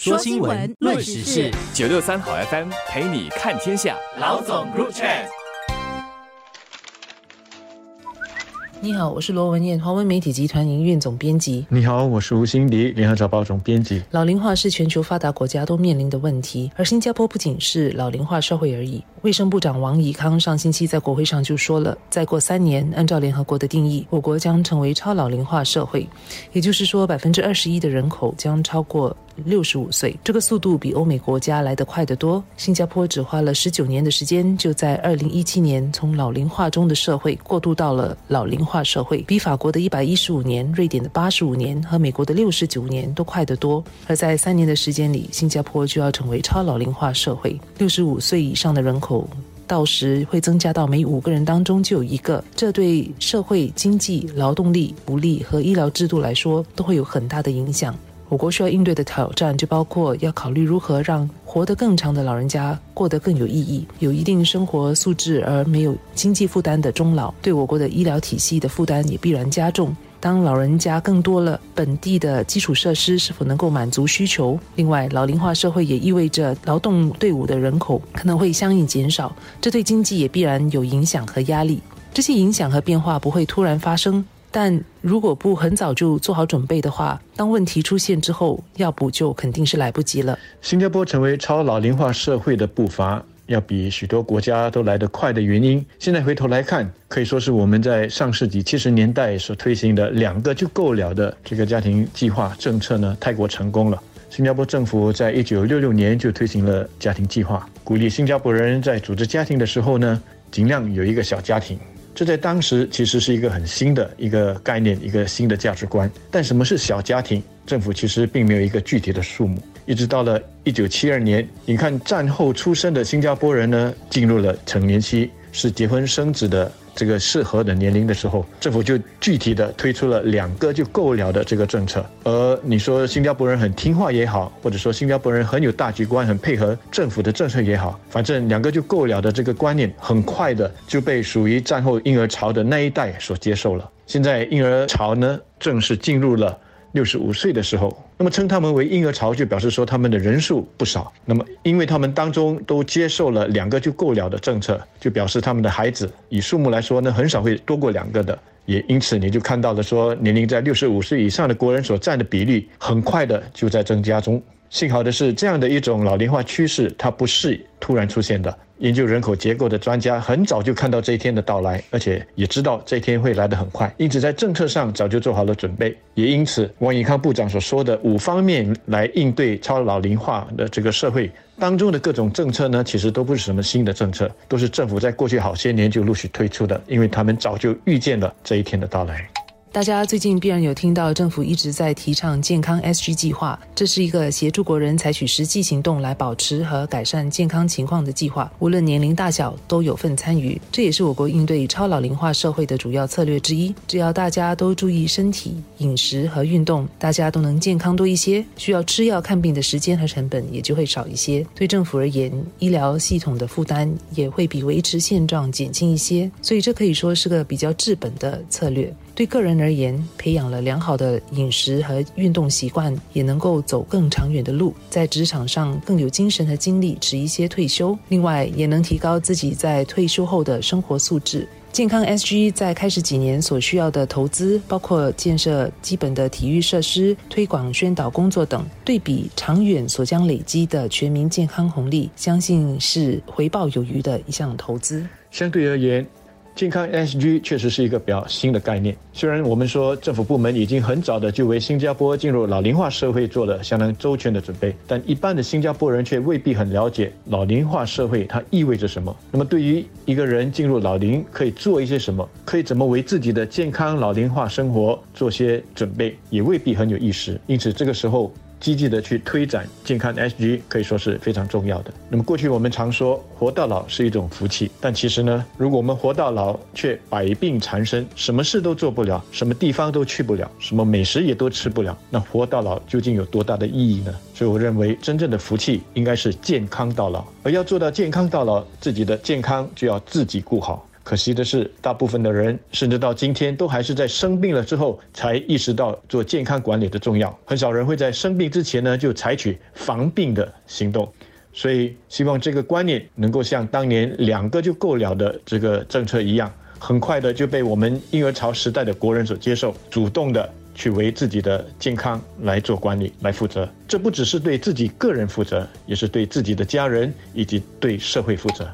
说新闻，论时事，九六三好 FM 陪你看天下。老总 Group Chat。你好，我是罗文艳，华文媒体集团营运总编辑。你好，我是吴欣迪，联合早报总编辑。老龄化是全球发达国家都面临的问题，而新加坡不仅是老龄化社会而已。卫生部长王怡康上星期在国会上就说了，再过三年，按照联合国的定义，我国将成为超老龄化社会，也就是说，百分之二十一的人口将超过六十五岁。这个速度比欧美国家来得快得多。新加坡只花了十九年的时间，就在二零一七年从老龄化中的社会过渡到了老龄化社会，比法国的一百一十五年、瑞典的八十五年和美国的六十九年都快得多。而在三年的时间里，新加坡就要成为超老龄化社会，六十五岁以上的人口。到时会增加到每五个人当中就有一个，这对社会、经济、劳动力、福利和医疗制度来说都会有很大的影响。我国需要应对的挑战就包括要考虑如何让活得更长的老人家过得更有意义，有一定生活素质而没有经济负担的终老，对我国的医疗体系的负担也必然加重。当老人家更多了，本地的基础设施是否能够满足需求？另外，老龄化社会也意味着劳动队伍的人口可能会相应减少，这对经济也必然有影响和压力。这些影响和变化不会突然发生，但如果不很早就做好准备的话，当问题出现之后，要补救肯定是来不及了。新加坡成为超老龄化社会的步伐。要比许多国家都来得快的原因，现在回头来看，可以说是我们在上世纪七十年代所推行的两个就够了的这个家庭计划政策呢，太过成功了。新加坡政府在一九六六年就推行了家庭计划，鼓励新加坡人在组织家庭的时候呢，尽量有一个小家庭。这在当时其实是一个很新的一个概念，一个新的价值观。但什么是小家庭？政府其实并没有一个具体的数目。一直到了一九七二年，你看战后出生的新加坡人呢，进入了成年期，是结婚生子的这个适合的年龄的时候，政府就具体的推出了两个就够了的这个政策。而你说新加坡人很听话也好，或者说新加坡人很有大局观，很配合政府的政策也好，反正两个就够了的这个观念，很快的就被属于战后婴儿潮的那一代所接受了。现在婴儿潮呢，正式进入了。六十五岁的时候，那么称他们为婴儿潮，就表示说他们的人数不少。那么，因为他们当中都接受了两个就够了的政策，就表示他们的孩子以数目来说呢，很少会多过两个的。也因此，你就看到了说，年龄在六十五岁以上的国人所占的比例，很快的就在增加中。幸好的是，这样的一种老龄化趋势，它不是突然出现的。研究人口结构的专家很早就看到这一天的到来，而且也知道这一天会来得很快，因此在政策上早就做好了准备。也因此，王以康部长所说的五方面来应对超老龄化的这个社会当中的各种政策呢，其实都不是什么新的政策，都是政府在过去好些年就陆续推出的，因为他们早就预见了这一天的到来。大家最近必然有听到政府一直在提倡健康 SG 计划，这是一个协助国人采取实际行动来保持和改善健康情况的计划，无论年龄大小都有份参与。这也是我国应对超老龄化社会的主要策略之一。只要大家都注意身体、饮食和运动，大家都能健康多一些，需要吃药看病的时间和成本也就会少一些。对政府而言，医疗系统的负担也会比维持现状减轻一些。所以这可以说是个比较治本的策略。对个人而言，培养了良好的饮食和运动习惯，也能够走更长远的路，在职场上更有精神和精力，迟一些退休。另外，也能提高自己在退休后的生活素质。健康 SG 在开始几年所需要的投资，包括建设基本的体育设施、推广宣导工作等，对比长远所将累积的全民健康红利，相信是回报有余的一项投资。相对而言。健康 SG 确实是一个比较新的概念。虽然我们说政府部门已经很早的就为新加坡进入老龄化社会做了相当周全的准备，但一般的新加坡人却未必很了解老龄化社会它意味着什么。那么对于一个人进入老龄可以做一些什么，可以怎么为自己的健康老龄化生活做些准备，也未必很有意识。因此这个时候。积极的去推展健康 SG 可以说是非常重要的。那么过去我们常说活到老是一种福气，但其实呢，如果我们活到老却百病缠身，什么事都做不了，什么地方都去不了，什么美食也都吃不了，那活到老究竟有多大的意义呢？所以我认为真正的福气应该是健康到老，而要做到健康到老，自己的健康就要自己顾好。可惜的是，大部分的人甚至到今天都还是在生病了之后才意识到做健康管理的重要。很少人会在生病之前呢就采取防病的行动。所以，希望这个观念能够像当年两个就够了的这个政策一样，很快的就被我们婴儿潮时代的国人所接受，主动的去为自己的健康来做管理、来负责。这不只是对自己个人负责，也是对自己的家人以及对社会负责。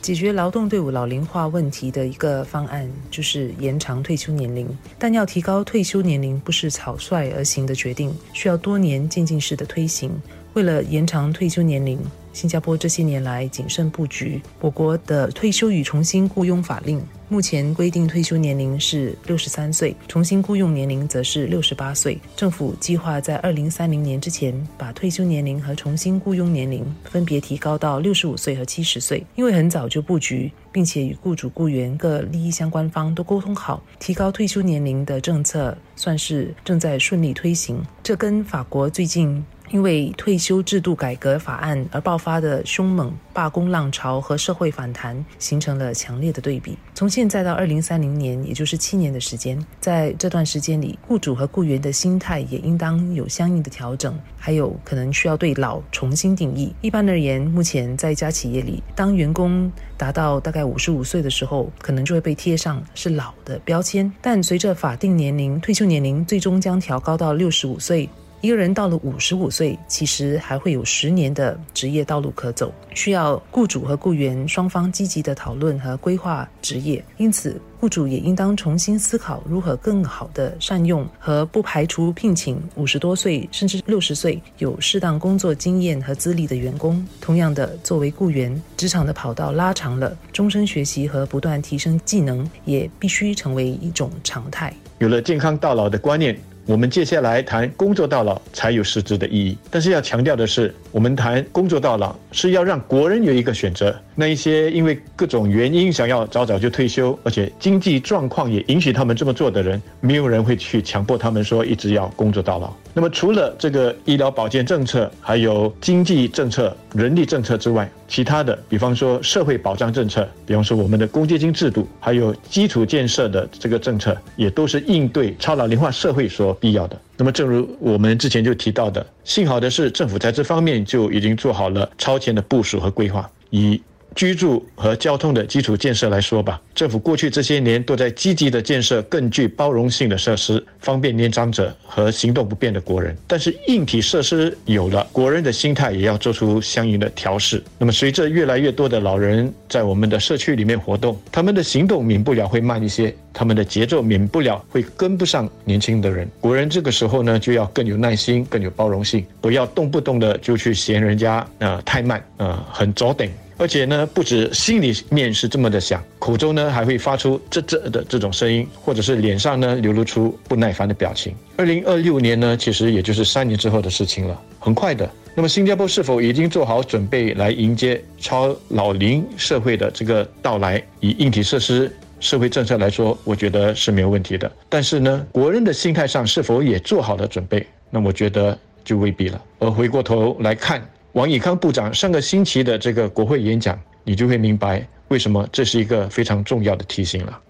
解决劳动队伍老龄化问题的一个方案就是延长退休年龄，但要提高退休年龄不是草率而行的决定，需要多年渐进式的推行。为了延长退休年龄，新加坡这些年来谨慎布局。我国的退休与重新雇佣法令目前规定退休年龄是六十三岁，重新雇佣年龄则是六十八岁。政府计划在二零三零年之前把退休年龄和重新雇佣年龄分别提高到六十五岁和七十岁。因为很早就布局，并且与雇主、雇员各利益相关方都沟通好，提高退休年龄的政策算是正在顺利推行。这跟法国最近。因为退休制度改革法案而爆发的凶猛罢工浪潮和社会反弹，形成了强烈的对比。从现在到二零三零年，也就是七年的时间，在这段时间里，雇主和雇员的心态也应当有相应的调整，还有可能需要对老重新定义。一般而言，目前在一家企业里，当员工达到大概五十五岁的时候，可能就会被贴上是老的标签。但随着法定年龄退休年龄最终将调高到六十五岁。一个人到了五十五岁，其实还会有十年的职业道路可走，需要雇主和雇员双方积极的讨论和规划职业。因此，雇主也应当重新思考如何更好的善用和不排除聘请五十多岁甚至六十岁有适当工作经验和资历的员工。同样的，作为雇员，职场的跑道拉长了，终身学习和不断提升技能也必须成为一种常态。有了健康到老的观念。我们接下来谈工作到老才有实质的意义，但是要强调的是，我们谈工作到老是要让国人有一个选择。那一些因为各种原因想要早早就退休，而且经济状况也允许他们这么做的人，没有人会去强迫他们说一直要工作到老。那么除了这个医疗保健政策，还有经济政策、人力政策之外，其他的，比方说社会保障政策，比方说我们的公积金制度，还有基础建设的这个政策，也都是应对超老龄化社会所。必要的。那么，正如我们之前就提到的，幸好的是，政府在这方面就已经做好了超前的部署和规划，以。居住和交通的基础建设来说吧，政府过去这些年都在积极的建设更具包容性的设施，方便年长者和行动不便的国人。但是硬体设施有了，国人的心态也要做出相应的调试。那么随着越来越多的老人在我们的社区里面活动，他们的行动免不了会慢一些，他们的节奏免不了会跟不上年轻的人。国人这个时候呢，就要更有耐心，更有包容性，不要动不动的就去嫌人家啊太慢啊，很早等。而且呢，不止心里面是这么的想，口中呢还会发出啧啧的这种声音，或者是脸上呢流露出不耐烦的表情。二零二六年呢，其实也就是三年之后的事情了，很快的。那么新加坡是否已经做好准备来迎接超老龄社会的这个到来？以硬体设施、社会政策来说，我觉得是没有问题的。但是呢，国人的心态上是否也做好了准备？那我觉得就未必了。而回过头来看。王以康部长上个星期的这个国会演讲，你就会明白为什么这是一个非常重要的提醒了。